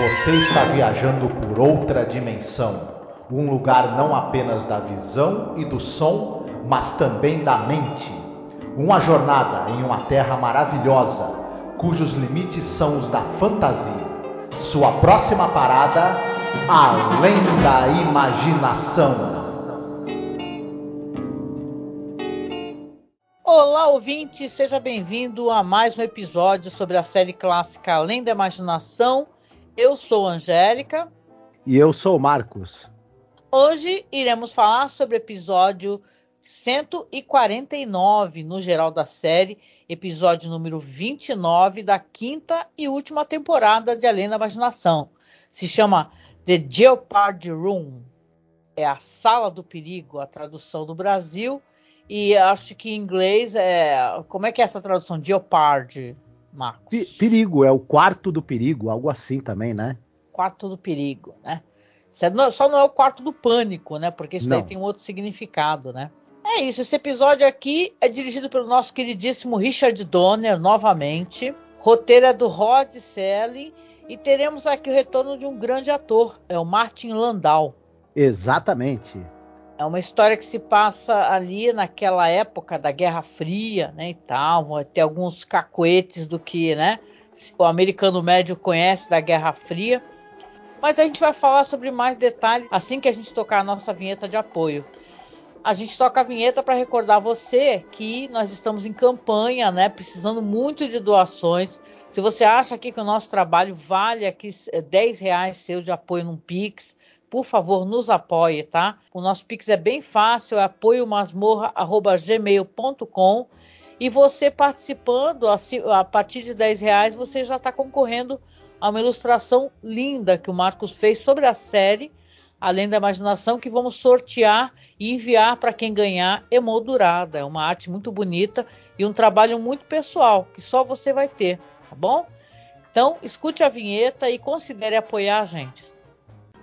Você está viajando por outra dimensão, um lugar não apenas da visão e do som, mas também da mente. Uma jornada em uma terra maravilhosa, cujos limites são os da fantasia. Sua próxima parada, além da imaginação. Olá, ouvinte, seja bem-vindo a mais um episódio sobre a série clássica Além da Imaginação. Eu sou Angélica. E eu sou Marcos. Hoje iremos falar sobre o episódio 149 no geral da série, episódio número 29 da quinta e última temporada de Além da Imaginação. Se chama The Jeopardy Room. É a sala do perigo, a tradução do Brasil e acho que em inglês é. Como é que é essa tradução? Jeopardy, Marcos. Perigo, é o quarto do perigo, algo assim também, né? Quarto do perigo, né? Só não é o quarto do pânico, né? Porque isso não. daí tem um outro significado, né? É isso, esse episódio aqui é dirigido pelo nosso queridíssimo Richard Donner, novamente. Roteiro é do Rod Selling. E teremos aqui o retorno de um grande ator, é o Martin Landau. Exatamente. É uma história que se passa ali naquela época da Guerra Fria, né, e tal. Vai ter alguns cacoetes do que, né, o americano médio conhece da Guerra Fria. Mas a gente vai falar sobre mais detalhes assim que a gente tocar a nossa vinheta de apoio. A gente toca a vinheta para recordar você que nós estamos em campanha, né, precisando muito de doações. Se você acha aqui que o nosso trabalho vale aqui 10 reais seu de apoio num Pix, por favor, nos apoie, tá? O nosso Pix é bem fácil, é apoiomasmorra.gmail.com e você participando, a partir de 10 reais, você já está concorrendo a uma ilustração linda que o Marcos fez sobre a série, além da imaginação, que vamos sortear e enviar para quem ganhar emoldurada. É uma arte muito bonita e um trabalho muito pessoal, que só você vai ter, tá bom? Então, escute a vinheta e considere apoiar a gente.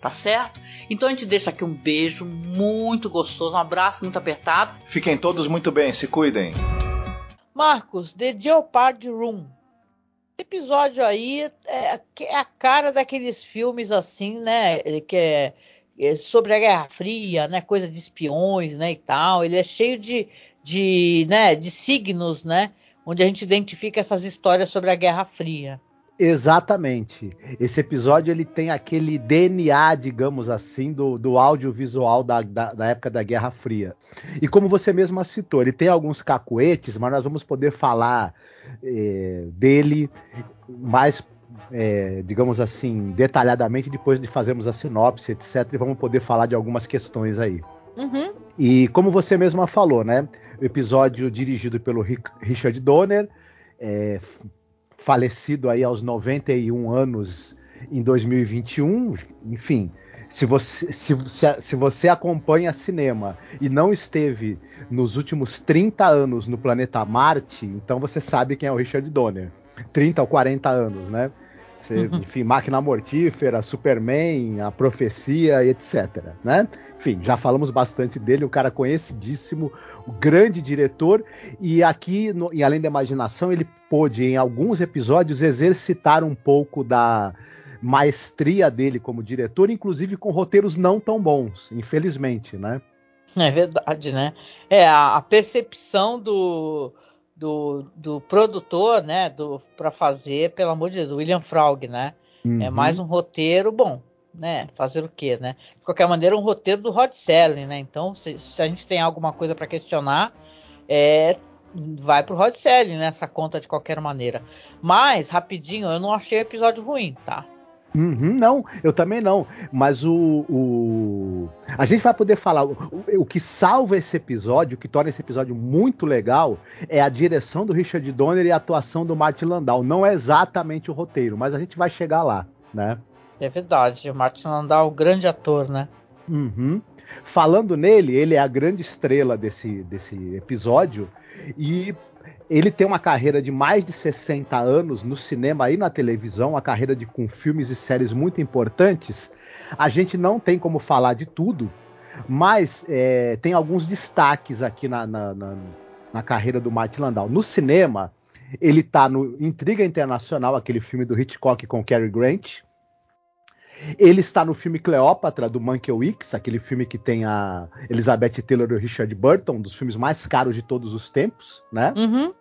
tá certo? Então a gente deixa aqui um beijo muito gostoso, um abraço muito apertado. Fiquem todos muito bem, se cuidem. Marcos, The Jeopardy Room. Episódio aí é, é a cara daqueles filmes assim, né? Que é, é, sobre a Guerra Fria, né? Coisa de espiões, né? E tal. Ele é cheio de, de, né? De signos, né? Onde a gente identifica essas histórias sobre a Guerra Fria. Exatamente. Esse episódio ele tem aquele DNA, digamos assim, do, do audiovisual da, da, da, época da Guerra Fria. E como você mesma citou, ele tem alguns cacuetes, mas nós vamos poder falar é, dele mais, é, digamos assim, detalhadamente depois de fazermos a sinopse, etc. E vamos poder falar de algumas questões aí. Uhum. E como você mesma falou, né? O episódio dirigido pelo Richard Donner. É, falecido aí aos 91 anos em 2021, enfim, se você, se, se, se, você acompanha cinema e não esteve nos últimos 30 anos no planeta Marte, então você sabe quem é o Richard Donner. 30 ou 40 anos, né? Você. Enfim, Máquina Mortífera, Superman, A Profecia, etc. Né? Enfim, já falamos bastante dele, um cara conhecidíssimo, um grande diretor, e aqui, no, Além da Imaginação, ele pôde, em alguns episódios, exercitar um pouco da maestria dele como diretor, inclusive com roteiros não tão bons, infelizmente, né? É verdade, né? É, a percepção do, do, do, produtor, né, do para fazer, pelo amor de Deus, do William Frog, né? É uhum. É mais um roteiro bom, né? Fazer o quê, né? De qualquer maneira, um roteiro do Rod Serling, né? Então, se, se a gente tem alguma coisa para questionar, é vai pro Rod Serling nessa conta de qualquer maneira. Mas rapidinho, eu não achei o episódio ruim, tá? Uhum, não, eu também não. Mas o, o, A gente vai poder falar. O, o, que salva esse episódio, o que torna esse episódio muito legal, é a direção do Richard Donner e a atuação do Martin Landau. Não é exatamente o roteiro, mas a gente vai chegar lá, né? É verdade. O Martin Landau, é grande ator, né? Uhum. Falando nele, ele é a grande estrela desse, desse episódio. E ele tem uma carreira de mais de 60 anos no cinema e na televisão, uma carreira de, com filmes e séries muito importantes. A gente não tem como falar de tudo, mas é, tem alguns destaques aqui na, na, na, na, carreira do Martin Landau. No cinema, ele está no Intriga Internacional, aquele filme do Hitchcock com Cary Grant. Ele está no filme Cleópatra, do Mankiewicz, aquele filme que tem a Elizabeth Taylor e o Richard Burton, um dos filmes mais caros de todos os tempos, né? Uhum.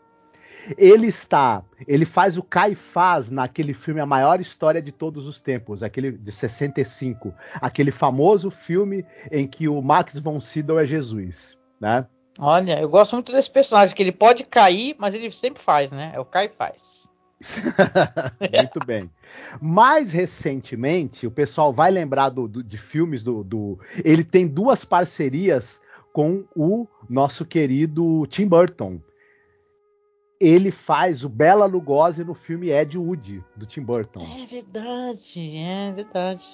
Ele está, ele faz o Caifás naquele filme A Maior História de Todos os Tempos, aquele de 65, aquele famoso filme em que o Max von Sydow é Jesus, né? Olha, eu gosto muito desse personagem, que ele pode cair, mas ele sempre faz, né? É o Caifás. muito bem. Mais recentemente, o pessoal vai lembrar do, do, de filmes do, do. Ele tem duas parcerias com o nosso querido Tim Burton ele faz o Bela Lugosi no filme Ed Wood, do Tim Burton. É verdade, é verdade.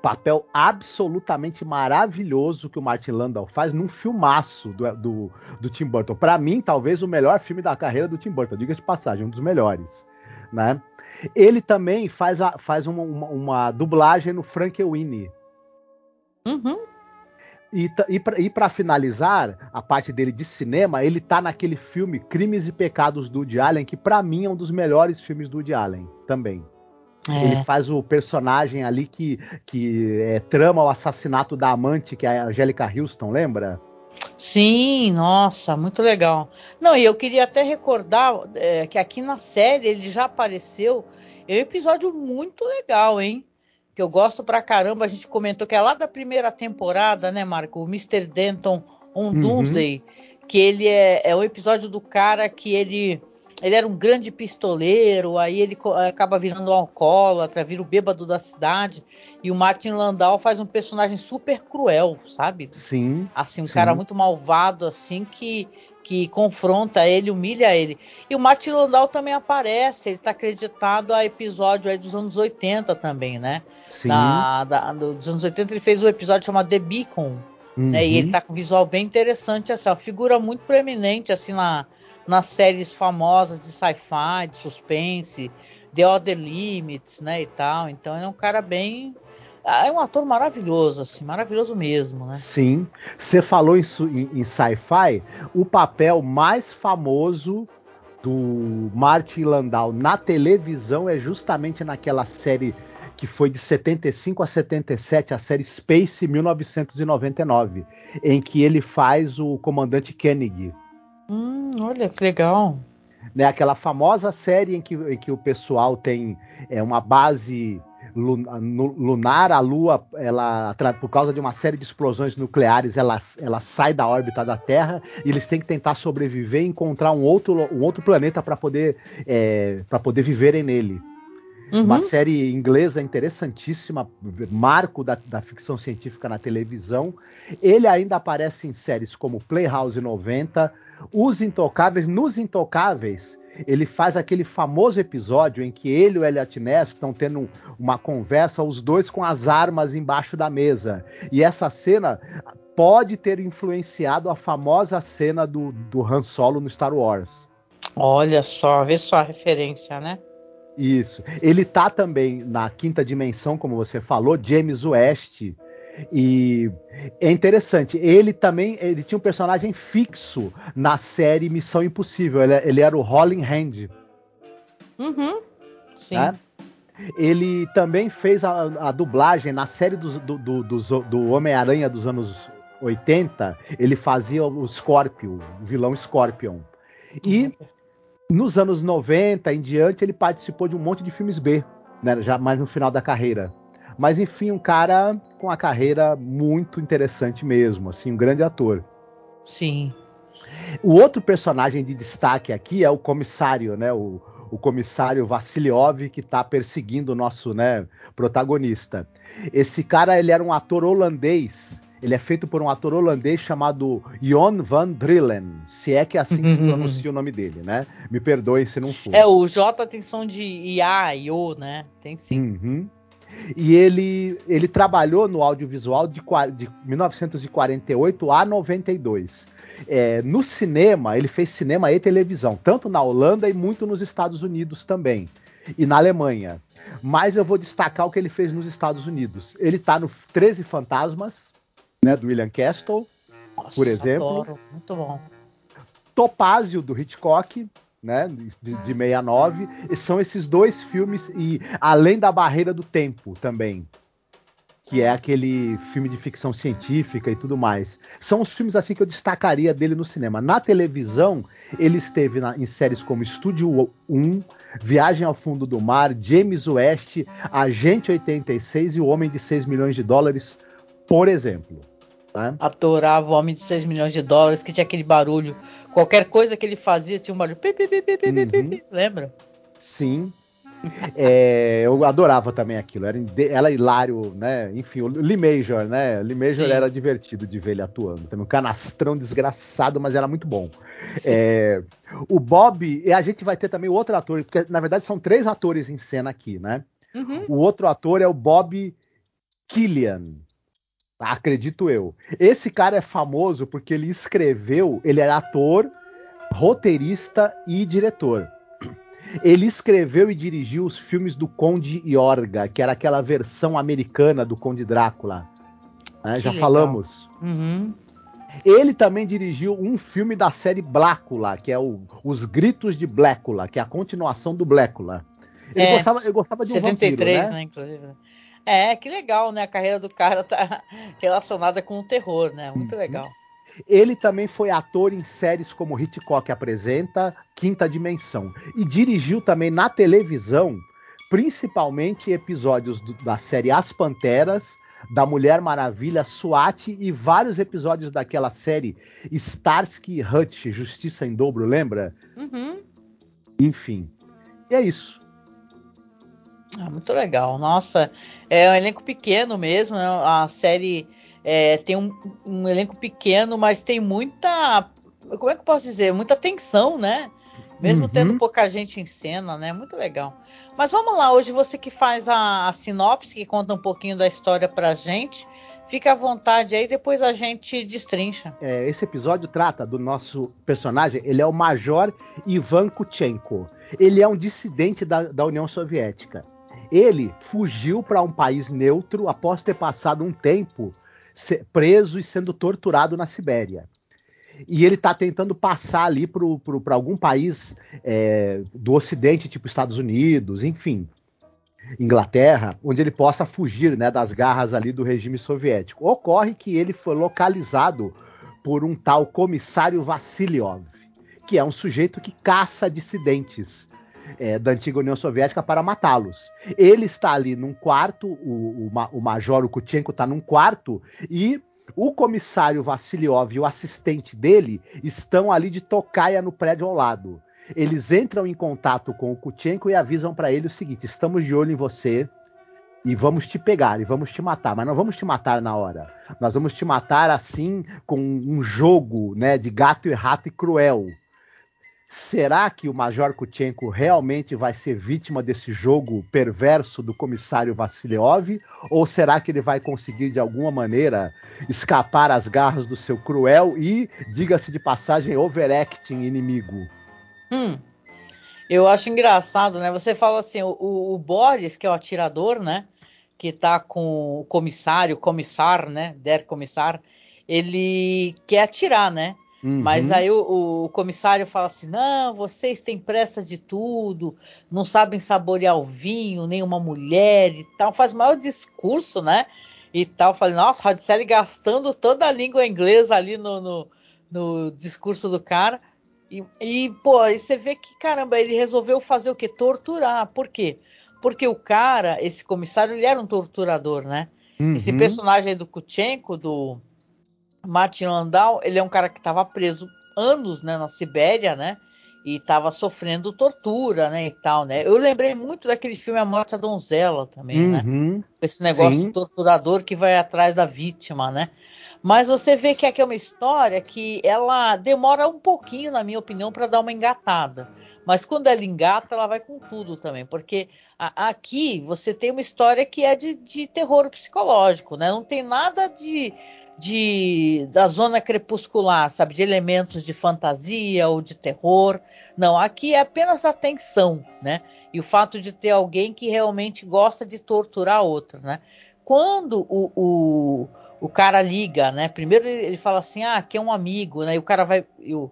Papel absolutamente maravilhoso que o Martin Landau faz num filmaço do, do, do Tim Burton. Para mim, talvez o melhor filme da carreira do Tim Burton, diga de passagem, um dos melhores. Né? Ele também faz, a, faz uma, uma, uma dublagem no Frank Winnie. Uhum. E, e para finalizar a parte dele de cinema, ele tá naquele filme Crimes e Pecados do Woody Allen, que para mim é um dos melhores filmes do Woody Allen também. É. Ele faz o personagem ali que, que é, trama o assassinato da amante, que é a Angélica Houston, lembra? Sim, nossa, muito legal. Não, e eu queria até recordar é, que aqui na série ele já apareceu. É um episódio muito legal, hein? que eu gosto pra caramba. A gente comentou que é lá da primeira temporada, né, Marco? O Mr. Denton on uhum. Doomsday. Que ele é, é o episódio do cara que ele. Ele era um grande pistoleiro, aí ele acaba virando um alcoólatra, vira o bêbado da cidade. E o Martin Landau faz um personagem super cruel, sabe? Sim. Assim, um sim. cara muito malvado, assim, que que confronta ele, humilha ele. E o Martin Landau também aparece, ele está acreditado a episódio aí dos anos 80 também, né? Sim. Da, da, dos anos 80 ele fez um episódio chamado The Beacon, uhum. né? E ele uhum. tá com um visual bem interessante, assim, uma figura muito preeminente, assim, na, nas séries famosas de sci-fi, de suspense, The Other Limits, né, e tal. Então ele é um cara bem ah, é um ator maravilhoso, assim, maravilhoso mesmo, né? Sim. Você falou em, em, em sci-fi, o papel mais famoso do Martin Landau na televisão é justamente naquela série que foi de 75 a 77, a série Space 1999, em que ele faz o comandante Kennedy. Hum, olha que legal. Né, aquela famosa série em que, em que o pessoal tem é, uma base lunar, a Lua, ela, por causa de uma série de explosões nucleares, ela, ela sai da órbita da Terra e eles têm que tentar sobreviver e encontrar um outro, um outro planeta para poder, é, poder viverem nele. Uhum. Uma série inglesa interessantíssima, marco da, da, ficção científica na televisão. Ele ainda aparece em séries como Playhouse 90, Os Intocáveis. Nos Intocáveis, ele faz aquele famoso episódio em que ele e o Elliot Ness estão tendo uma conversa, os dois com as armas embaixo da mesa. E essa cena pode ter influenciado a famosa cena do, do Han Solo no Star Wars. Olha só, vê só a referência, né? Isso. Ele tá também na quinta dimensão, como você falou, James West. E é interessante, ele também ele tinha um personagem fixo na série Missão Impossível. Ele, ele era o Rolling Hand. Uhum. Sim. Né? Ele também fez a, a dublagem na série do, do, do, do, do Homem-Aranha dos anos 80. Ele fazia o Scorpion, o vilão Scorpion. E uhum nos anos 90 em diante, ele participou de um monte de filmes B, né, já mais no final da carreira. Mas enfim, um cara com uma carreira muito interessante mesmo, assim, um grande ator. Sim. O outro personagem de destaque aqui é o comissário, né? O, o comissário Vassiliov que está perseguindo o nosso né, protagonista. Esse cara ele era um ator holandês ele é feito por um ator holandês chamado Jon van Drillen, se é que é assim que se pronuncia o nome dele, né? Me perdoe se não for. É, o J tem som de IA, IO, né? Tem sim. Uhum. E ele, ele trabalhou no audiovisual de, de 1948 a 92. É, no cinema, ele fez cinema e televisão, tanto na Holanda e muito nos Estados Unidos também. E na Alemanha. Mas eu vou destacar o que ele fez nos Estados Unidos. Ele está no 13 Fantasmas, né, do William Castle, Nossa, por exemplo. Adoro. Muito bom. Topázio, do Hitchcock, né, de, de 69. E são esses dois filmes, e além da Barreira do Tempo também, que é aquele filme de ficção científica e tudo mais. São os filmes assim que eu destacaria dele no cinema. Na televisão, ele esteve na, em séries como Estúdio 1, Viagem ao Fundo do Mar, James West, Agente 86 e O Homem de 6 milhões de dólares, por exemplo. Né? Adorava o Homem de 6 milhões de dólares, que tinha aquele barulho. Qualquer coisa que ele fazia tinha um barulho. Pi, pi, pi, uhum. Lembra? Sim. é, eu adorava também aquilo. Era, era hilário, né? Enfim, o Lee Major, né? Lee Major Sim. era divertido de ver ele atuando. Também um canastrão desgraçado, mas era muito bom. É, o Bob, e a gente vai ter também outro ator, porque na verdade são três atores em cena aqui, né? Uhum. O outro ator é o Bob Killian. Acredito eu. Esse cara é famoso porque ele escreveu, ele era ator, roteirista e diretor. Ele escreveu e dirigiu os filmes do Conde Yorga, que era aquela versão americana do Conde Drácula. Né? Já legal. falamos. Uhum. Ele também dirigiu um filme da série Blácula, que é o, Os Gritos de Blácula, que é a continuação do Blácula. Ele, é, gostava, ele gostava de um 73, vampiro, né? né inclusive. É, que legal, né? A carreira do cara tá relacionada com o terror, né? Muito uhum. legal. Ele também foi ator em séries como Hitchcock Apresenta, Quinta Dimensão. E dirigiu também na televisão, principalmente episódios do, da série As Panteras, da Mulher Maravilha, SWAT e vários episódios daquela série Starsky Hutch, Justiça em Dobro, lembra? Uhum. Enfim. E é isso. Ah, muito legal. Nossa, é um elenco pequeno mesmo. Né? A série é, tem um, um, elenco pequeno, mas tem muita. Como é que eu posso dizer? Muita tensão, né? Mesmo uhum. tendo pouca gente em cena, né? Muito legal. Mas vamos lá, hoje você que faz a, a sinopse, que conta um pouquinho da história pra gente. Fica à vontade aí, depois a gente destrincha. É, esse episódio trata do nosso personagem, ele é o Major Ivan Kuchenko. Ele é um dissidente da, da União Soviética. Ele fugiu para um país neutro após ter passado um tempo preso e sendo torturado na Sibéria. E ele está tentando passar ali para algum país é, do Ocidente, tipo Estados Unidos, enfim, Inglaterra, onde ele possa fugir né, das garras ali do regime soviético. Ocorre que ele foi localizado por um tal comissário Vassiliov, que é um sujeito que caça dissidentes é, da antiga União Soviética para matá-los. Ele está ali num quarto, o, o, o Major Kutchenko está num quarto e o comissário Vassiliov e o assistente dele estão ali de tocaia no prédio ao lado. Eles entram em contato com o Kutchenko e avisam para ele o seguinte: estamos de olho em você e vamos te pegar e vamos te matar, mas não vamos te matar na hora. Nós vamos te matar assim com um jogo, né, de gato e rato e cruel Será que o Major Kutchenko realmente vai ser vítima desse jogo perverso do comissário Vassiliov? Ou será que ele vai conseguir, de alguma maneira, escapar às garras do seu cruel e, diga-se de passagem, overacting inimigo? Hum, eu acho engraçado, né? Você fala assim, o, o Boris, que é o atirador, né? Que tá com o comissário, comissar, né? Der comissar, ele quer atirar, né? Uhum. Mas aí o, o, comissário fala assim: não, vocês têm pressa de tudo, não sabem saborear o vinho, nem uma mulher e tal. Faz o maior discurso, né? E tal. Falei, nossa, Radicelli gastando toda a língua inglesa ali no, no, no discurso do cara. E, e, pô, aí você vê que, caramba, ele resolveu fazer o quê? Torturar. Por quê? Porque o cara, esse comissário, ele era um torturador, né? Uhum. Esse personagem do Kuchenko, do Martin Landau, ele é um cara que estava preso anos, né, na Sibéria, né? E estava sofrendo tortura, né, e tal, né? Eu lembrei muito daquele filme A Morte da Donzela também, né? uhum, né? Esse negócio sim. torturador que vai atrás da vítima, né? Mas você vê que aqui é uma história que ela demora um pouquinho, na minha opinião, para dar uma engatada. Mas quando ela engata, ela vai com tudo também, porque a, aqui você tem uma história que é de, de terror psicológico, né? Não tem nada de de da zona crepuscular, sabe, de elementos de fantasia ou de terror. Não, aqui é apenas a tensão, né? E o fato de ter alguém que realmente gosta de torturar outro, né? Quando o, o, o cara liga, né? Primeiro ele fala assim, ah, que é um amigo, né? E o cara vai e o,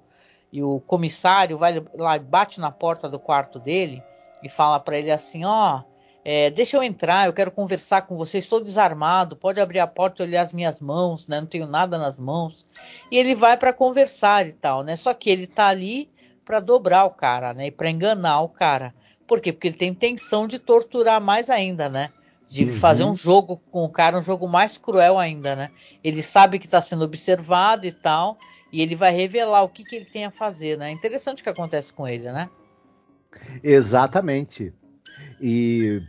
e o comissário vai lá e bate na porta do quarto dele e fala para ele assim, ó, oh, é, deixa eu entrar, eu quero conversar com você, estou desarmado, pode abrir a porta e olhar as minhas mãos, né? Não tenho nada nas mãos. E ele vai para conversar e tal, né? Só que ele tá ali para dobrar o cara, né? E para enganar o cara. Por quê? Porque ele tem intenção de torturar mais ainda, né? De uhum. fazer um jogo com o cara, um jogo mais cruel ainda, né? Ele sabe que está sendo observado e tal, e ele vai revelar o que, que ele tem a fazer, né? Interessante o que acontece com ele, né? Exatamente. E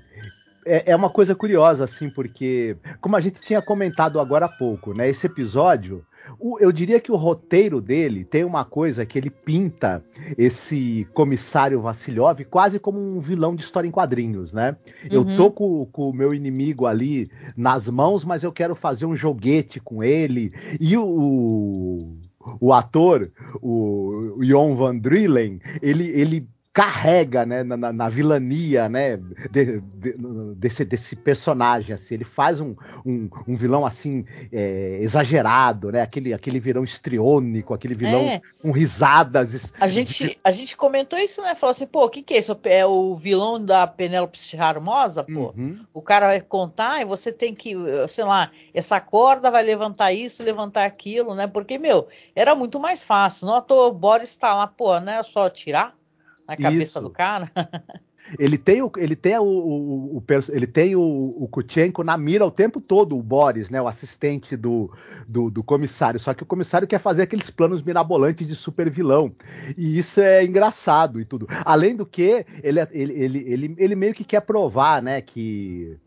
é, é, uma coisa curiosa, assim, porque, como a gente tinha comentado agora há pouco, né? Esse episódio, o, eu diria que o roteiro dele tem uma coisa que ele pinta esse comissário Vassiliov quase como um vilão de história em quadrinhos, né? Uhum. Eu tô com, com, o meu inimigo ali nas mãos, mas eu quero fazer um joguete com ele. E o, o ator, o, o Jon Van Drillen, ele, ele carrega né, na, na, vilania né, de, de, desse, desse personagem. Assim. Ele faz um, um, um vilão assim é, exagerado, né? aquele, aquele vilão estriônico, aquele vilão é. com risadas. A gente, a gente comentou isso, né? Falou assim, pô, o que, que é isso? É o vilão da Penélope Charmosa, pô. Uhum. O cara vai contar e você tem que, sei lá, essa corda vai levantar isso, levantar aquilo, né? Porque, meu, era muito mais fácil. Não o Boris tá lá, pô, não é só tirar? Na cabeça Isso. do cara. Ele tem o, ele tem o, o, o ele tem o, o Kutchenko na mira o tempo todo, o Boris, né, o assistente do, do, do, comissário. Só que o comissário quer fazer aqueles planos mirabolantes de super vilão. E isso é engraçado e tudo. Além do que, ele, ele, ele, ele, ele meio que quer provar, né, que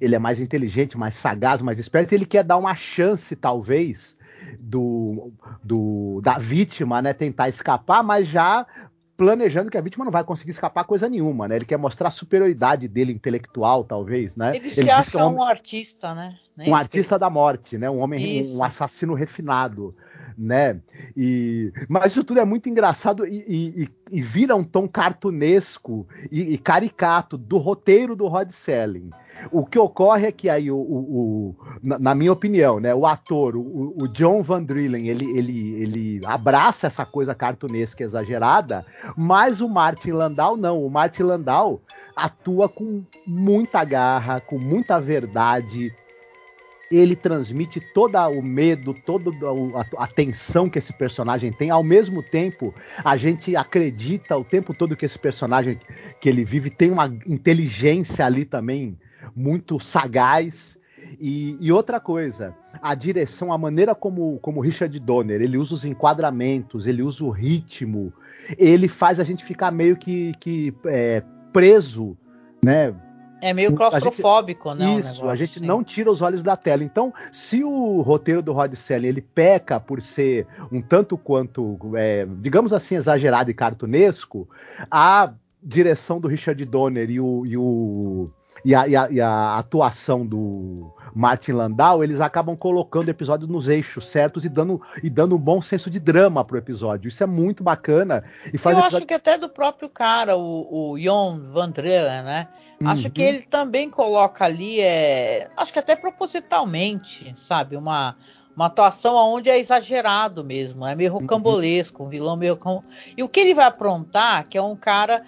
ele é mais inteligente, mais sagaz, mais esperto. Ele quer dar uma chance, talvez, do, do da vítima, né, tentar escapar, mas já planejando que a vítima não vai conseguir escapar coisa nenhuma, né? Ele quer mostrar a superioridade dele intelectual, talvez, né? Ele, ele se acha um, um, artista, né? Um artista da morte, né? Um homem, um, um assassino refinado né? E, mas isso tudo é muito engraçado e, e, e vira um tom cartunesco e, e, caricato do roteiro do Rod Selling. O que ocorre é que aí, o, o, o na, na, minha opinião, né, o ator, o, o, John Van Drillen, ele, ele, ele abraça essa coisa cartunesca exagerada, mas o Martin Landau não. O Martin Landau atua com muita garra, com muita verdade, ele transmite todo o medo, toda a, tensão que esse personagem tem. Ao mesmo tempo, a gente acredita o tempo todo que esse personagem que ele vive tem uma inteligência ali também muito sagaz. E, e, outra coisa, a direção, a maneira como, como Richard Donner, ele usa os enquadramentos, ele usa o ritmo, ele faz a gente ficar meio que, que é, preso, né? É meio claustrofóbico, gente, né? Isso, a gente não tira os olhos da tela. Então, se o roteiro do Rod Selling ele peca por ser um tanto quanto, é, digamos assim, exagerado e cartunesco, a direção do Richard Donner e o, e o e a, e, a, e a, atuação do Martin Landau, eles acabam colocando o episódio nos eixos certos e dando, e dando um bom senso de drama pro episódio. Isso é muito bacana. E faz Eu episódio... acho que até do próprio cara, o, o Jon Van Drellen, né? Uhum. Acho que ele também coloca ali, é, acho que até propositalmente, sabe, uma, uma atuação onde é exagerado mesmo, é meio uhum. rocambolesco, um vilão meio. E o que ele vai aprontar, que é um cara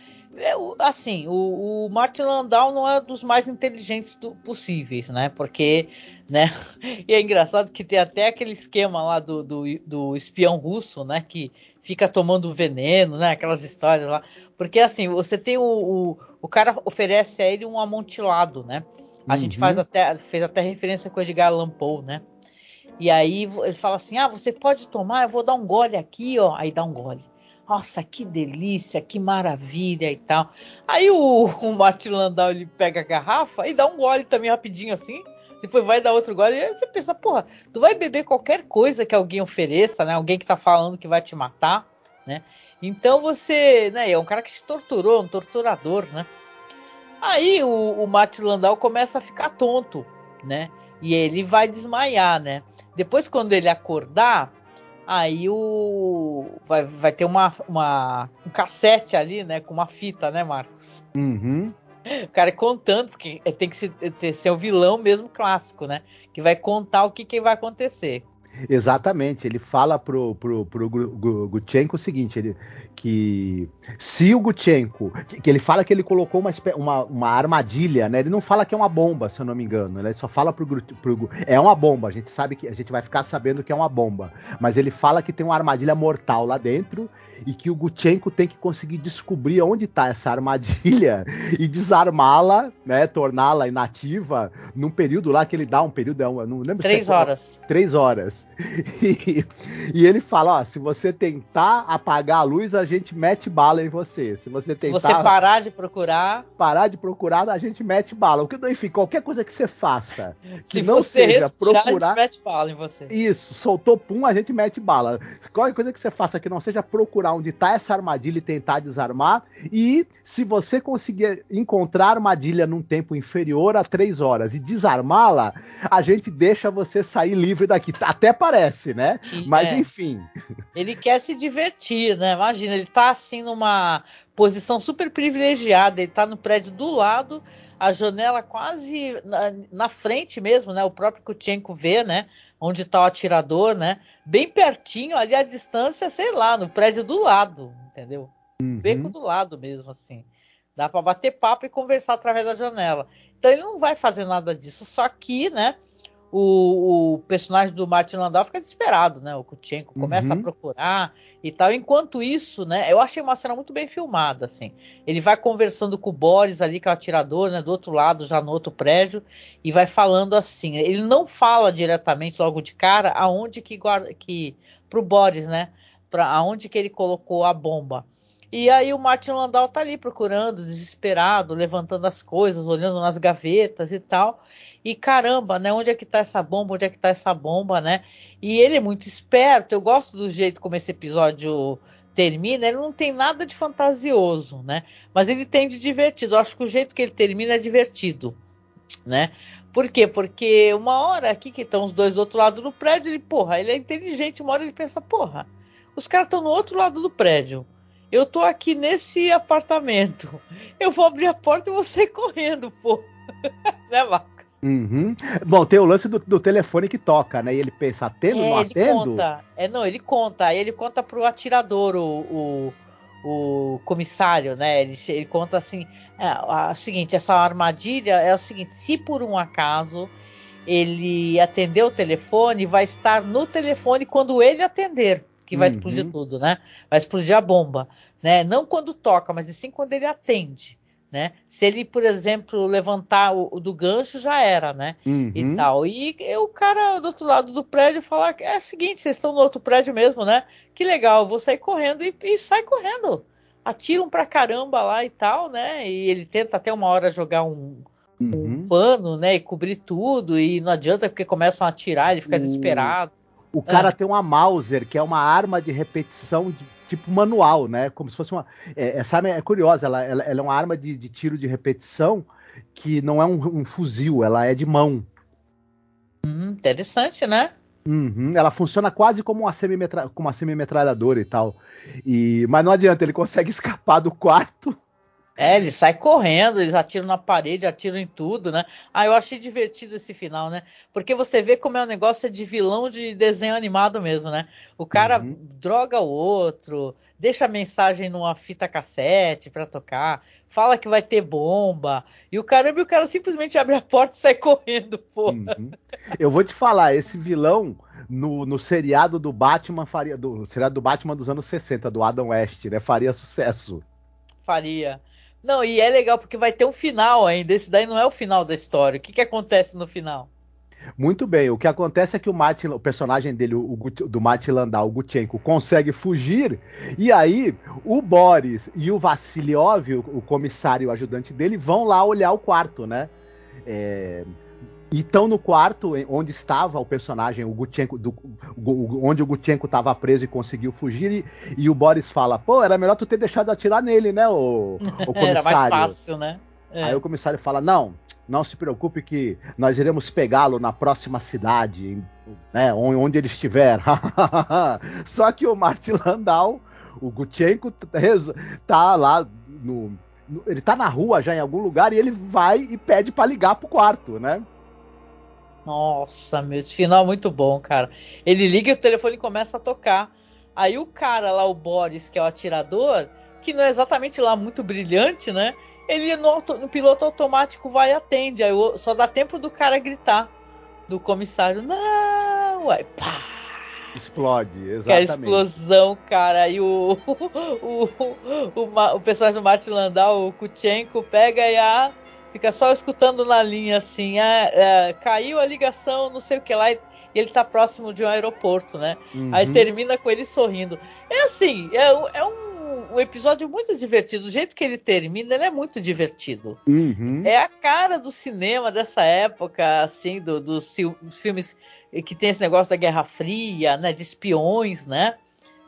assim, o, o, Martin Landau não é dos mais inteligentes do, possíveis, né? Porque, né? E é engraçado que tem até aquele esquema lá do, do, do espião russo, né? Que fica tomando veneno, né? Aquelas histórias lá. Porque assim, você tem o, o, o cara oferece a ele um amontilado, né? A uhum. gente faz até, fez até referência com o Edgar Allan Poe, né? E aí ele fala assim: ah, você pode tomar, eu vou dar um gole aqui, ó. Aí dá um gole nossa, que delícia, que maravilha e tal. Aí o, o Martin Landau ele pega a garrafa e dá um gole também rapidinho assim. Depois vai dar outro gole. E aí você pensa, porra, tu vai beber qualquer coisa que alguém ofereça, né? Alguém que tá falando que vai te matar, né? Então você, né? É um cara que te torturou, um torturador, né? Aí o, o Martin Landau começa a ficar tonto, né? E ele vai desmaiar, né? Depois, quando ele acordar, Aí o vai, vai ter uma, uma, um cassete ali, né, com uma fita, né, Marcos? Uhum. O cara contando, porque tem que ser, ter, ser o vilão mesmo clássico, né? Que vai contar o que, que vai acontecer. Exatamente, ele fala pro, pro, pro Gutchenko o seguinte, ele, que se o Gutchenko, que, que, ele fala que ele colocou uma, uma, uma, armadilha, né? Ele não fala que é uma bomba, se eu não me engano, ele só fala pro, pro é uma bomba, a gente sabe que a gente vai ficar sabendo que é uma bomba, mas ele fala que tem uma armadilha mortal lá dentro e que o Gutchenko tem que conseguir descobrir onde está essa armadilha e desarmá-la, né, torná-la inativa num período lá que ele dá um período, é não lembro três se é, horas, três horas. E, e, ele fala, ó, se você tentar apagar a luz, a gente mete bala em você. Se você tentar, se você parar de procurar, parar de procurar, a gente mete bala. O que enfim, qualquer coisa que você faça que não seja procurar, a gente mete bala em você. Isso, soltou pum, a gente mete bala. Qualquer coisa que você faça que não seja procurar onde está essa armadilha e tentar desarmar. E se você conseguir encontrar a armadilha num tempo inferior a três horas e desarmá-la, a gente deixa você sair livre daqui. Até parece, né? Sim, Mas é. enfim. Ele quer se divertir, né? Imagina, ele tá assim numa posição super privilegiada, ele tá no prédio do lado a janela quase na, na, frente mesmo, né? O próprio Kutchenko vê, né? onde está o atirador, né? Bem pertinho, ali a distância, sei lá, no prédio do lado, entendeu? Uhum. Beco do lado mesmo, assim. Dá para bater papo e conversar através da janela. Então ele não vai fazer nada disso. Só que, né? O, o, personagem do Martin Landau fica desesperado, né? O Kutchenko começa uhum. a procurar e tal. Enquanto isso, né? Eu achei uma cena muito bem filmada, assim. Ele vai conversando com o Boris ali, que é o atirador, né? Do outro lado, já no outro prédio, e vai falando assim. Ele não fala diretamente logo de cara aonde que guarda, que pro Boris, né? Para aonde que ele colocou a bomba. E aí o Martin Landau tá ali procurando, desesperado, levantando as coisas, olhando nas gavetas e tal. E caramba, né? Onde é que tá essa bomba? Onde é que tá essa bomba, né? E ele é muito esperto. Eu gosto do jeito como esse episódio termina. Ele não tem nada de fantasioso, né? Mas ele tem de divertido. Eu acho que o jeito que ele termina é divertido, né? Por quê? Porque uma hora aqui que estão os dois do outro lado do prédio, ele, porra, ele é inteligente. Uma hora ele pensa, porra, os caras estão no outro lado do prédio. Eu tô aqui nesse apartamento. Eu vou abrir a porta e vou sair correndo, pô. né, Marco? Uhum. Bom, tem o lance do, do, telefone que toca, né? E ele pensa, atendo, é, não ele atendo? Conta. É, não, ele conta. Aí ele conta pro atirador, o, o, o comissário, né? Ele, ele conta assim: é, a, a, seguinte, essa armadilha é o seguinte: se por um acaso ele atender o telefone, vai estar no telefone quando ele atender, que vai uhum. explodir tudo, né? Vai explodir a bomba, né? Não quando toca, mas sim quando ele atende. Né? Se ele, por exemplo, levantar o, o do gancho, já era, né? Uhum. E tal. E, o cara do outro lado do prédio falar: é o seguinte, vocês estão no outro prédio mesmo, né? Que legal, eu vou sair correndo e, e sai correndo. Atiram pra caramba lá e tal, né? E ele tenta até uma hora jogar um, uhum. um pano, né? E cobrir tudo. E não adianta porque começam a atirar, ele fica desesperado. O cara ah. tem uma Mauser, que é uma arma de repetição de, tipo manual, né? Como se fosse uma. É, essa arma é curiosa, ela, ela, ela é uma arma de, de, tiro de repetição que não é um, um fuzil, ela é de mão. Hum, interessante, né? Uhum, ela funciona quase como uma, semi-metra... como uma semi-metralhadora e tal. E... Mas não adianta, ele consegue escapar do quarto é, ele sai correndo, eles atiram na parede, atiram em tudo, né? Ah, eu achei divertido esse final, né? Porque você vê como é um negócio de vilão de desenho animado mesmo, né? O cara uhum. droga o outro, deixa a mensagem numa fita cassete para tocar, fala que vai ter bomba, e o caramba, o cara simplesmente abre a porta e sai correndo, pô. Uhum. Eu vou te falar, esse vilão no, no seriado do Batman faria do seriado do Batman dos anos 60, do Adam West, né? Faria sucesso. Faria. Não, e é legal porque vai ter um final ainda. Esse daí não é o final da história. O que, que acontece no final? Muito bem, o que acontece é que o, Martin, o personagem dele, o, do Martin Landau, o Gutchenko, consegue fugir, e aí o Boris e o Vassiliov, o, o comissário o ajudante dele, vão lá olhar o quarto, né? É, e estão no quarto onde estava o personagem, o Gutchenko, do, onde o Gutchenko estava preso e conseguiu fugir. E, e, o Boris fala: pô, era melhor tu ter deixado atirar nele, né, o, o comissário. era mais fácil, né? É. Aí o comissário fala: não, não se preocupe que nós iremos pegá-lo na próxima cidade, né, onde ele estiver. Só que o Martin Landau, o Gutchenko, tá lá no, ele tá na rua já em algum lugar e ele vai e pede para ligar pro quarto, né? Nossa, meu, esse final é muito bom, cara. Ele liga e o telefone começa a tocar. Aí o cara lá, o Boris, que é o atirador, que não é exatamente lá muito brilhante, né? Ele no, no piloto automático vai e atende. Aí só dá tempo do cara gritar. Do comissário, não! Aí pá! Explode, exatamente. Que é a explosão, cara. Aí o, o, o, o, o personagem do Martin Landau, o Kuchenko, pega e a fica só escutando na linha assim, ah, é, caiu a ligação, não sei o que lá, e ele tá próximo de um aeroporto, né? Uhum. Aí termina com ele sorrindo. É assim, é, é um, um, episódio muito divertido. Do jeito que ele termina, ele é muito divertido. Uhum. É a cara do cinema dessa época, assim, do, dos, filmes que tem esse negócio da Guerra Fria, né? De espiões, né?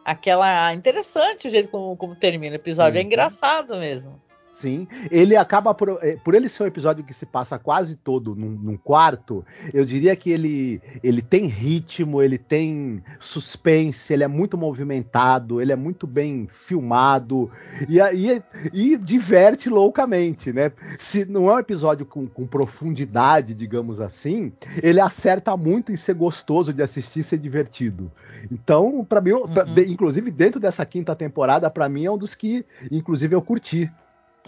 Aquela. Interessante o jeito como, como termina o episódio. É uhum. É engraçado mesmo. Sim, ele acaba por, eh, por ele ser um episódio que se passa quase todo num, num, quarto. Eu diria que ele ele tem ritmo, ele tem suspense, ele é muito movimentado, ele é muito bem filmado e, e, e diverte loucamente, né? Se não é um episódio com, com profundidade, digamos assim, ele acerta muito em ser gostoso de assistir, ser divertido. Então, para mim, uhum. pra, inclusive dentro dessa quinta temporada, para mim é um dos que, inclusive, eu curti.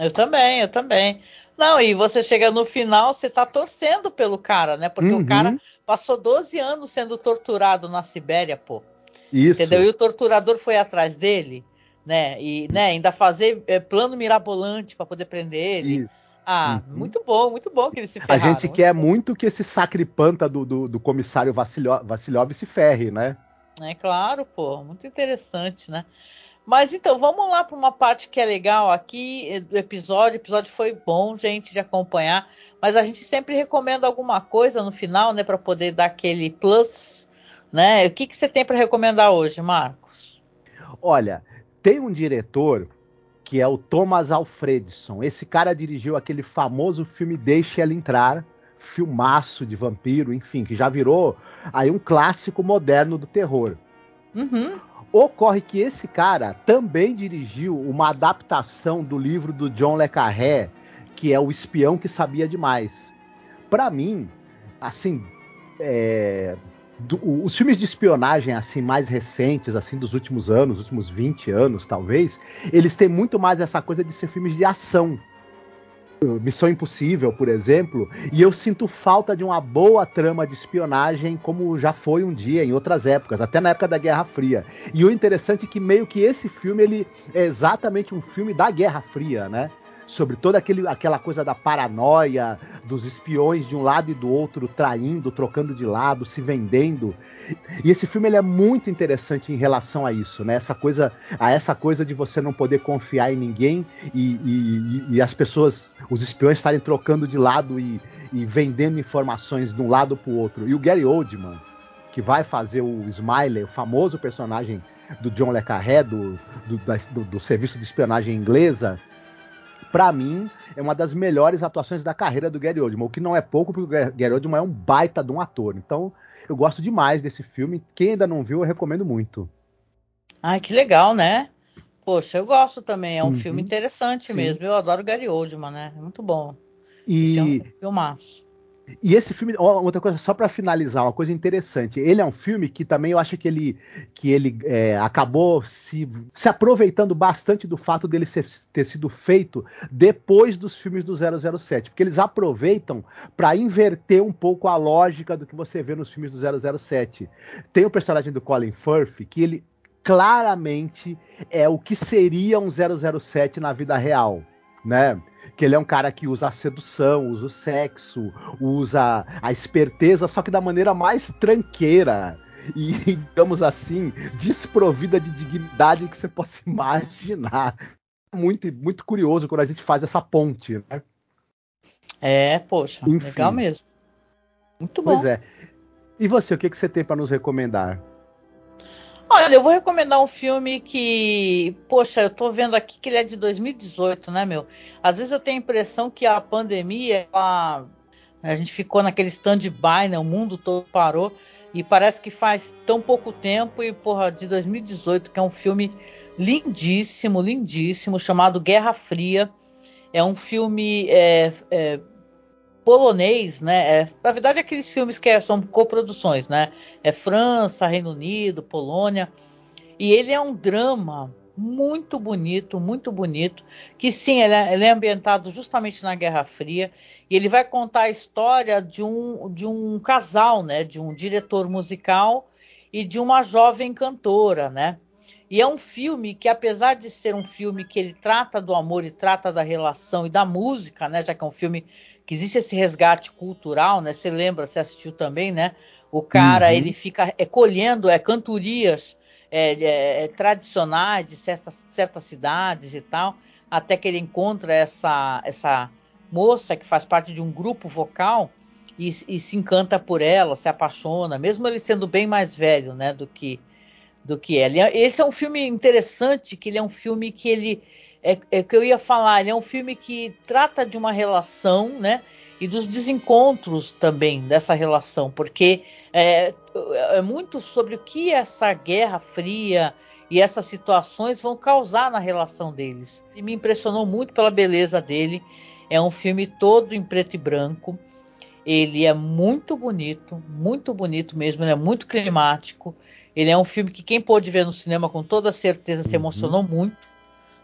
Eu também, eu também. Não, e você chega no final, você tá torcendo pelo cara, né? Porque uhum. o cara passou 12 anos sendo torturado na Sibéria, pô. Isso. Entendeu? E o torturador foi atrás dele, né? E né, ainda fazer é, plano mirabolante para poder prender ele. Isso. Ah, uhum. muito bom, muito bom que ele se ferraram. A gente muito quer bom. muito que esse sacripanta do, do, do comissário Vassilhov, Vassilhov se ferre, né? É claro, pô, muito interessante, né? Mas então, vamos lá para uma parte que é legal aqui do episódio. O episódio foi bom, gente, de acompanhar. Mas a gente sempre recomenda alguma coisa no final, né, para poder dar aquele plus, né? O que, que você tem para recomendar hoje, Marcos? Olha, tem um diretor que é o Thomas Alfredson. Esse cara dirigiu aquele famoso filme Deixe Ela Entrar, filmaço de vampiro, enfim, que já virou aí um clássico moderno do terror. Uhum. Ocorre que esse cara também dirigiu uma adaptação do livro do John Le Carré, que é O Espião que Sabia Demais. Para mim, assim, é, do, os filmes de espionagem assim mais recentes, assim dos últimos anos, últimos 20 anos talvez, eles têm muito mais essa coisa de ser filmes de ação. Missão Impossível, por exemplo, e eu sinto falta de uma boa trama de espionagem como já foi um dia em outras épocas, até na época da Guerra Fria. E o interessante é que meio que esse filme ele é exatamente um filme da Guerra Fria, né? Sobre toda aquele, aquela coisa da paranoia, dos espiões de um lado e do outro traindo, trocando de lado, se vendendo. E esse filme ele é muito interessante em relação a isso, né? Essa coisa, a essa coisa de você não poder confiar em ninguém e, e, e as pessoas, os espiões estarem trocando de lado e, e vendendo informações de um lado para o outro. E o Gary Oldman, que vai fazer o Smiley, o famoso personagem do John Le Carré, do, do, do, do serviço de espionagem inglesa, para mim, é uma das melhores atuações da carreira do Gary Oldman, o que não é pouco, porque o Gary Oldman é um baita de um ator. Então, eu gosto demais desse filme. Quem ainda não viu, eu recomendo muito. Ai, que legal, né? Poxa, eu gosto também. É um uhum. filme interessante Sim. mesmo. Eu adoro o Gary Oldman, né? É muito bom. E... Esse é um filmaço. E esse filme, outra coisa, só para finalizar, uma coisa interessante. Ele é um filme que também eu acho que ele, que ele é, acabou se, se aproveitando bastante do fato dele ser, ter sido feito depois dos filmes do 007, porque eles aproveitam para inverter um pouco a lógica do que você vê nos filmes do 007. Tem o personagem do Colin Firth que ele claramente é o que seria um 007 na vida real, né? que ele é um cara que usa a sedução, usa o sexo, usa a esperteza, só que da maneira mais tranqueira e, digamos assim, desprovida de dignidade que você possa imaginar. Muito, muito curioso quando a gente faz essa ponte, né? É, poxa, Enfim. legal mesmo. Muito bom. Pois é. E você, o que, que você tem para nos recomendar? Olha, eu vou recomendar um filme que, poxa, eu tô vendo aqui que ele é de 2018, né, meu? Às vezes eu tenho a impressão que a pandemia, ela, a gente ficou naquele stand-by, né? O mundo todo parou e parece que faz tão pouco tempo e, porra, de 2018, que é um filme lindíssimo, lindíssimo, chamado Guerra Fria. É um filme é, é, polonês, né? É, na verdade, aqueles filmes que é, são coproduções, né? É França, Reino Unido, Polônia. E ele é um drama muito bonito, muito bonito. Que sim, ele é, ele é, ambientado justamente na Guerra Fria. E ele vai contar a história de um, de um casal, né? De um diretor musical e de uma jovem cantora, né? E é um filme que, apesar de ser um filme que ele trata do amor e trata da relação e da música, né? Já que é um filme que existe esse resgate cultural, né? Você lembra, você assistiu também, né? O cara uhum. ele fica é, colhendo é, cantorias é, é, tradicionais de certas, certas cidades e tal, até que ele encontra essa essa moça que faz parte de um grupo vocal e, e, se encanta por ela, se apaixona, mesmo ele sendo bem mais velho, né, do que do que ela. Esse é um filme interessante, que ele é um filme que ele é, é que eu ia falar, ele é um filme que trata de uma relação, né? E dos desencontros também dessa relação, porque é, é muito sobre o que essa guerra fria e essas situações vão causar na relação deles. E me impressionou muito pela beleza dele. É um filme todo em preto e branco. Ele é muito bonito, muito bonito mesmo. Ele é muito climático. Ele é um filme que quem pôde ver no cinema com toda certeza se uhum. emocionou muito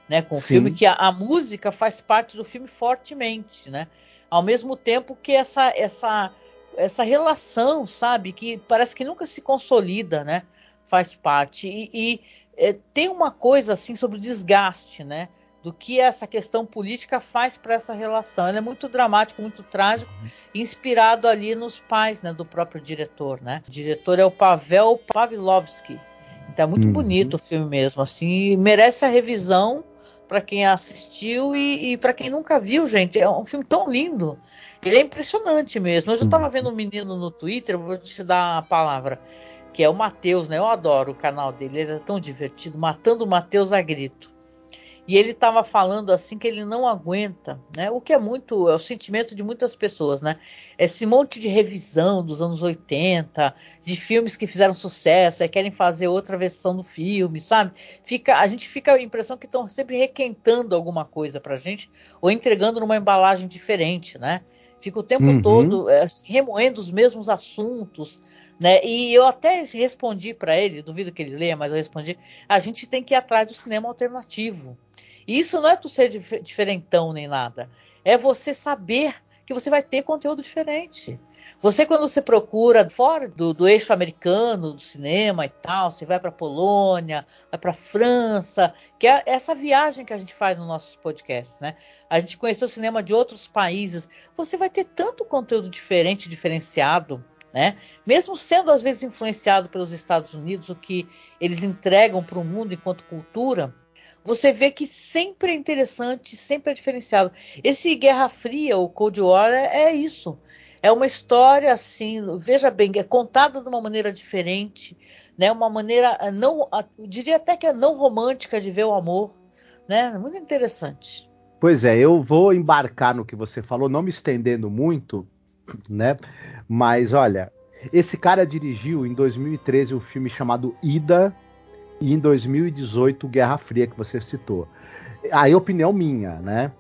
né? Com o filme que a, a, música faz parte do filme fortemente, né? Ao mesmo tempo que essa essa essa relação, sabe, que parece que nunca se consolida, né? Faz parte e, e é, tem uma coisa assim sobre o desgaste, né? Do que essa questão política faz para essa relação. Ele é muito dramático, muito trágico, uhum. inspirado ali nos pais, né, do próprio diretor, né? O diretor é o Pavel Pavlovsky. Então é muito uhum. bonito o filme mesmo, assim, merece a revisão para quem assistiu e, e para quem nunca viu, gente. É um filme tão lindo. Ele é impressionante mesmo. Eu já estava vendo um menino no Twitter, vou te dar a palavra, que é o Matheus, né? Eu adoro o canal dele, ele é tão divertido, matando o Matheus a grito. E ele estava falando assim que ele não aguenta, né? O que é muito, é o sentimento de muitas pessoas, né? Esse monte de revisão dos anos 80, de filmes que fizeram sucesso, e querem fazer outra versão do filme, sabe? Fica, a gente fica a impressão que estão sempre requentando alguma coisa pra gente ou entregando numa embalagem diferente, né? Fica o tempo uhum. todo é, remoendo os mesmos assuntos, né? E eu até respondi para ele, duvido que ele leia, mas eu respondi: a gente tem que ir atrás do cinema alternativo. E isso não é tu ser diferentão nem nada. É você saber que você vai ter conteúdo diferente. Você, quando você procura fora do, do eixo americano, do cinema e tal, você vai para Polônia, vai para França, que é essa viagem que a gente faz nos nossos podcasts, né? A gente conheceu o cinema de outros países. Você vai ter tanto conteúdo diferente, diferenciado, né? Mesmo sendo às vezes influenciado pelos Estados Unidos, o que eles entregam para o mundo enquanto cultura, você vê que sempre é interessante, sempre é diferenciado. Esse Guerra Fria, o Cold War, é, é isso. É uma história assim, veja bem, é contada de uma maneira diferente, né? Uma maneira eh, não, diria até que é não romântica de ver o amor, né? Muito interessante. Pois é, eu vou embarcar no que você falou, não me estendendo muito, né? Mas olha, esse cara dirigiu em 2013 um filme chamado Ida e em 2018 Guerra Fria que você citou. Aí opinião minha, né?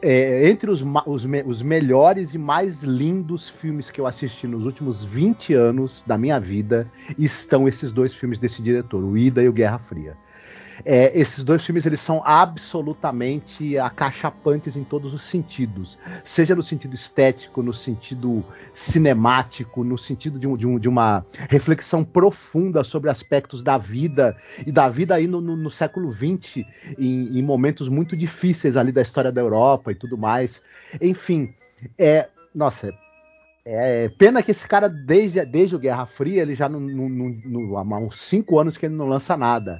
é, entre os, os, os, melhores e mais lindos filmes que eu assisti nos últimos 20 anos da minha vida estão esses dois filmes desse diretor, o Ida e o Guerra Fria. É, esses dois filmes eles são absolutamente acachapantes em todos os sentidos, seja no sentido estético, no sentido cinemático, no sentido de, um, de, um, de uma reflexão profunda sobre aspectos da vida e da vida aí no, no, no século XX, em, em momentos muito difíceis ali da história da Europa e tudo mais. Enfim, é, nossa, é pena que esse cara, desde, desde o Guerra Fria, ele já não, não, não, há uns cinco anos que ele não lança nada.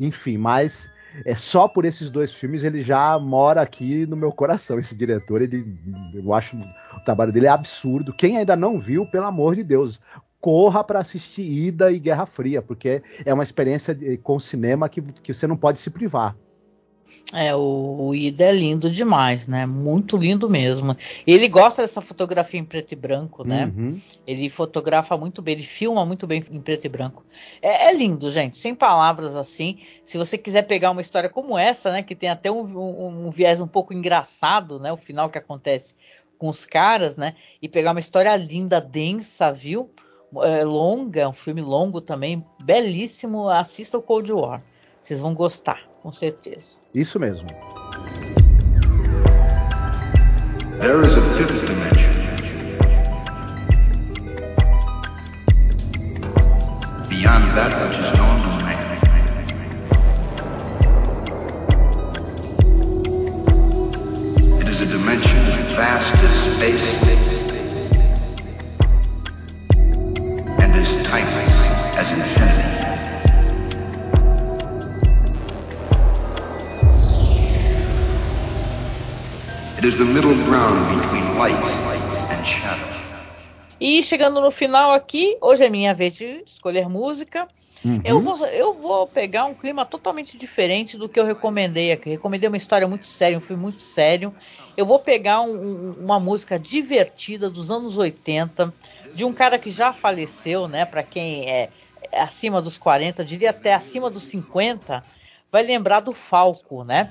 Enfim, mas é só por esses dois filmes ele já mora aqui no meu coração. Esse diretor, ele, eu acho o trabalho dele é absurdo. Quem ainda não viu, pelo amor de Deus, corra para assistir Ida e Guerra Fria, porque é uma experiência com cinema que, que você não pode se privar. É, o, o Ida é lindo demais, né? Muito lindo mesmo. Ele gosta dessa fotografia em preto e branco, né? Uhum. Ele fotografa muito bem, ele filma muito bem em preto e branco. É, é, lindo, gente, sem palavras assim. Se você quiser pegar uma história como essa, né? Que tem até um, um, um viés um pouco engraçado, né? O final que acontece com os caras, né? E pegar uma história linda, densa, viu? É, longa, um filme longo também, belíssimo. Assista o Cold War. Vocês vão gostar, com certeza. Isso mesmo. There is a fifth dimension. Beyond that which is known to man. It is a dimension vast as space and as timeless as infinity. E chegando no final aqui, hoje é minha vez de escolher música. Uhum. Eu, vou, eu vou pegar um clima totalmente diferente do que eu recomendei aqui. recomendei uma história muito séria, um filme muito sério. Eu vou pegar um, uma música divertida dos anos 80, de um cara que já faleceu, né? Para quem é acima dos 40, diria até acima dos 50, vai lembrar do Falco, né?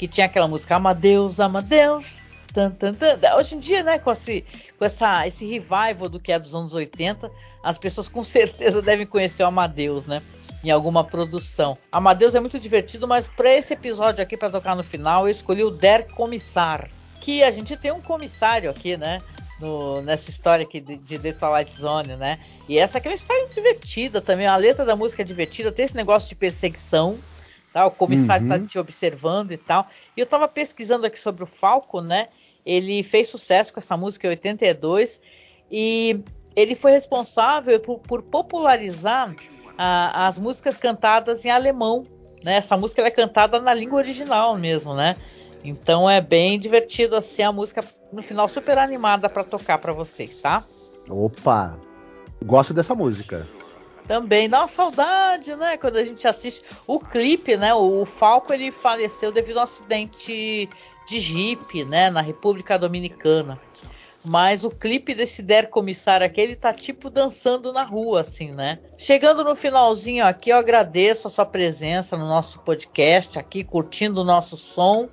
Que tinha aquela música Amadeus, Amadeus. Tan, tan, tan. Hoje em dia, né, com, esse, com essa, esse revival do que é dos anos 80, as pessoas com certeza devem conhecer o Amadeus, né? Em alguma produção. Amadeus é muito divertido, mas para esse episódio aqui, para tocar no final, eu escolhi o Der Commissar. Que a gente tem um comissário aqui, né? No, nessa história aqui de, de The Twilight Zone, né? E essa aqui é uma história divertida também. A letra da música é divertida, tem esse negócio de perseguição Tá? O comissário está uhum. te observando e tal. E eu estava pesquisando aqui sobre o Falco, né? Ele fez sucesso com essa música em 82 e ele foi responsável por, por popularizar a, as músicas cantadas em alemão. Né? Essa música é cantada na língua original mesmo, né? Então é bem divertido assim a música no final super animada para tocar para vocês, tá? Opa, gosto dessa música. Também dá uma saudade, né? Quando a gente assiste o clipe, né? O Falco ele faleceu devido a um acidente de jipe, né? Na República Dominicana. Mas o clipe desse Der Comissário aqui, ele tá tipo dançando na rua, assim, né? Chegando no finalzinho aqui, eu agradeço a sua presença no nosso podcast aqui, curtindo o nosso som.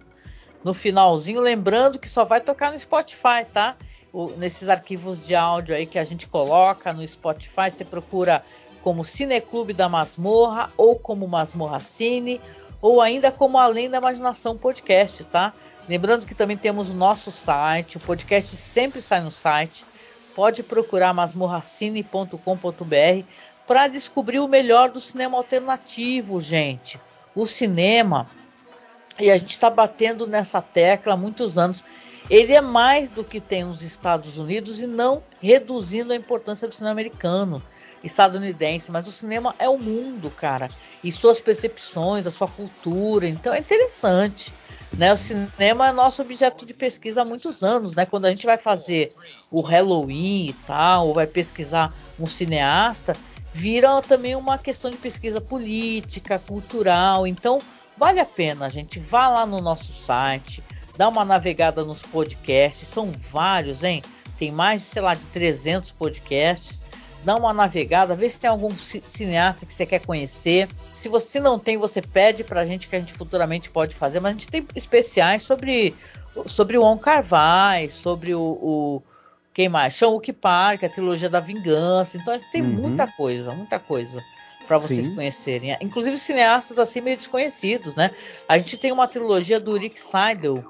No finalzinho, lembrando que só vai tocar no Spotify, tá? O, nesses arquivos de áudio aí que a gente coloca no Spotify, você procura como Cineclube da Masmorra, ou como Masmorra Cine, ou ainda como Além da Imaginação Podcast, tá? Lembrando que também temos o nosso site, o podcast sempre sai no site, pode procurar masmorracine.com.br para descobrir o melhor do cinema alternativo, gente. O cinema, e a gente está batendo nessa tecla há muitos anos, ele é mais do que tem nos Estados Unidos e não reduzindo a importância do cinema americano, estadunidense, mas o cinema é o mundo, cara, e suas percepções, a sua cultura, então é interessante. Né, o cinema é nosso objeto de pesquisa há muitos anos, né? Quando a gente vai fazer o Halloween e tal, ou vai pesquisar um cineasta, vira também uma questão de pesquisa política, cultural. Então, vale a pena, gente. Vá lá no nosso site, dá uma navegada nos podcasts. São vários, hein? Tem mais, sei lá, de 300 podcasts. Dá uma navegada, vê se tem algum cineasta que você quer conhecer. Se você não tem, você pede pra gente que a gente futuramente pode fazer. Mas a gente tem especiais sobre, sobre o On Carvai, sobre o, o quem mais? Sean-Wook Park, a trilogia da vingança. Então a gente tem uhum. muita coisa, muita coisa para vocês Sim. conhecerem. Inclusive cineastas assim meio desconhecidos, né? A gente tem uma trilogia do Rick Seidel,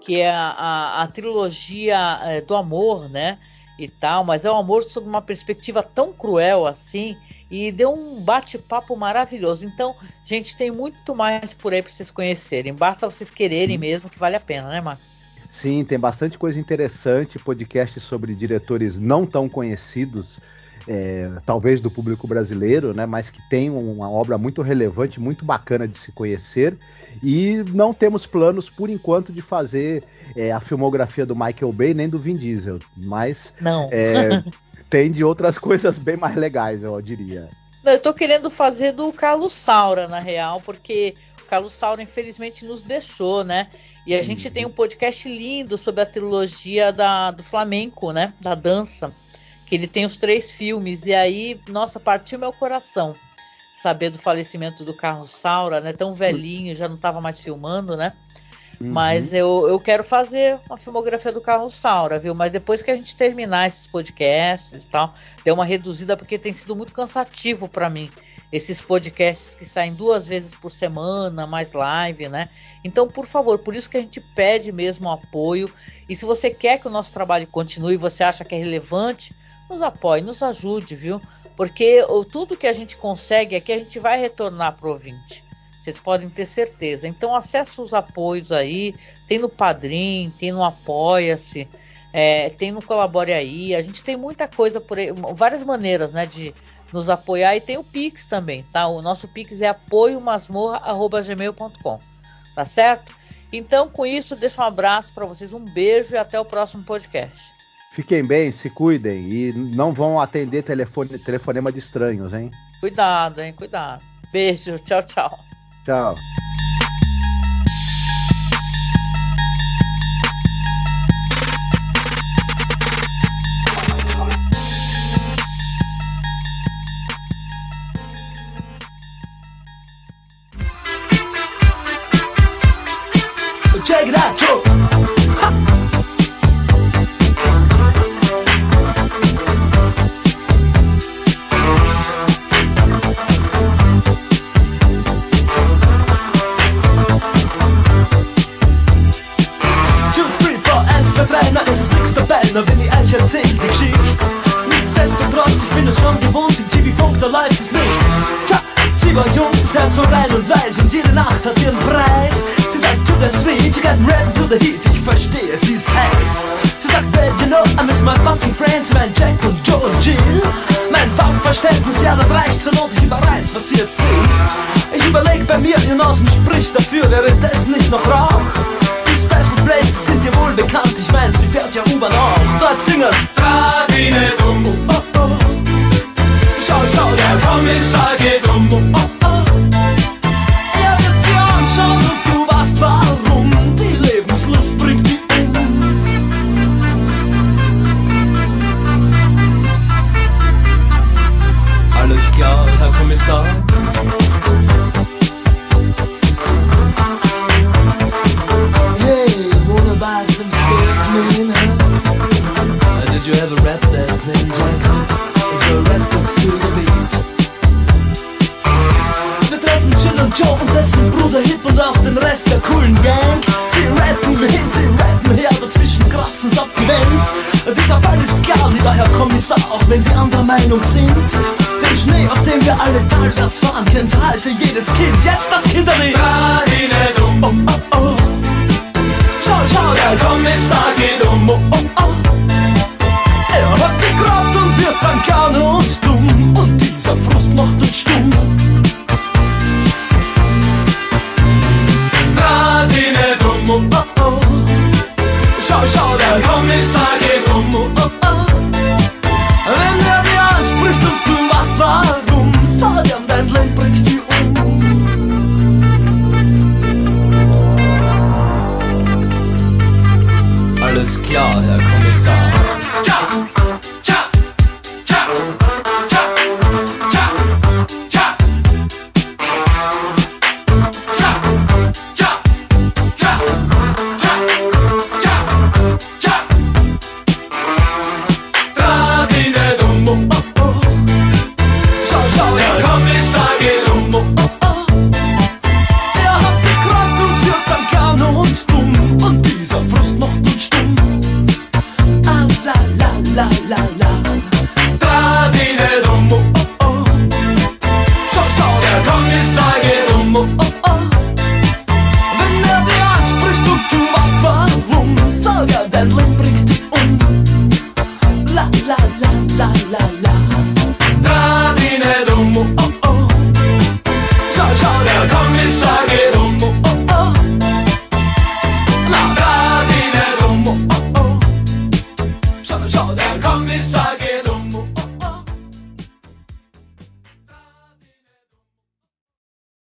que é a, a, a trilogia é, do amor, né? E tal, mas é um amor sob uma perspectiva tão cruel assim e deu um bate-papo maravilhoso. Então, gente, tem muito mais por aí para vocês conhecerem. Basta vocês quererem mesmo que vale a pena, né, Marcos? Sim, tem bastante coisa interessante, podcast sobre diretores não tão conhecidos, é, talvez do público brasileiro, né, mas que tem uma obra muito relevante, muito bacana de se conhecer. E não temos planos, por enquanto, de fazer é, a filmografia do Michael Bay nem do Vin Diesel, mas. É, tem de outras coisas bem mais legais, eu diria. Não, eu tô querendo fazer do Carlos Saura, na real, porque o Carlos Saura, infelizmente, nos deixou, né? E a uhum. gente tem um podcast lindo sobre a trilogia da, do flamenco, né? Da dança. Que ele tem os três filmes. E aí, nossa, partiu meu coração saber do falecimento do Carlos Saura, né? Tão velhinho, já não estava mais filmando, né? Uhum. Mas eu, eu quero fazer uma filmografia do Carlos Saura, viu? Mas depois que a gente terminar esses podcasts e tal, deu uma reduzida porque tem sido muito cansativo para mim esses podcasts que saem duas vezes por semana, mais live, né? Então, por favor, por isso que a gente pede mesmo apoio. E se você quer que o nosso trabalho continue, você acha que é relevante, nos apoie, nos ajude, viu? Porque tudo que a gente consegue aqui a gente vai retornar para o ouvinte. Vocês podem ter certeza. Então acesse os apoios aí. Tem no Padrim, tem no Apoia-se, é, tem no Colabore aí. A gente tem muita coisa por aí, várias maneiras, né, de nos apoiar e tem o Pix também, tá? O nosso Pix é apoiomasmorra@gmail.com. Tá certo? Então, com isso, deixo um abraço para vocês, um beijo e até o próximo podcast. Fiquem bem, se cuidem e não vão atender telefone, telefonema de estranhos, hein? Cuidado, hein? Cuidado. Beijo, tchau, tchau. Tchau.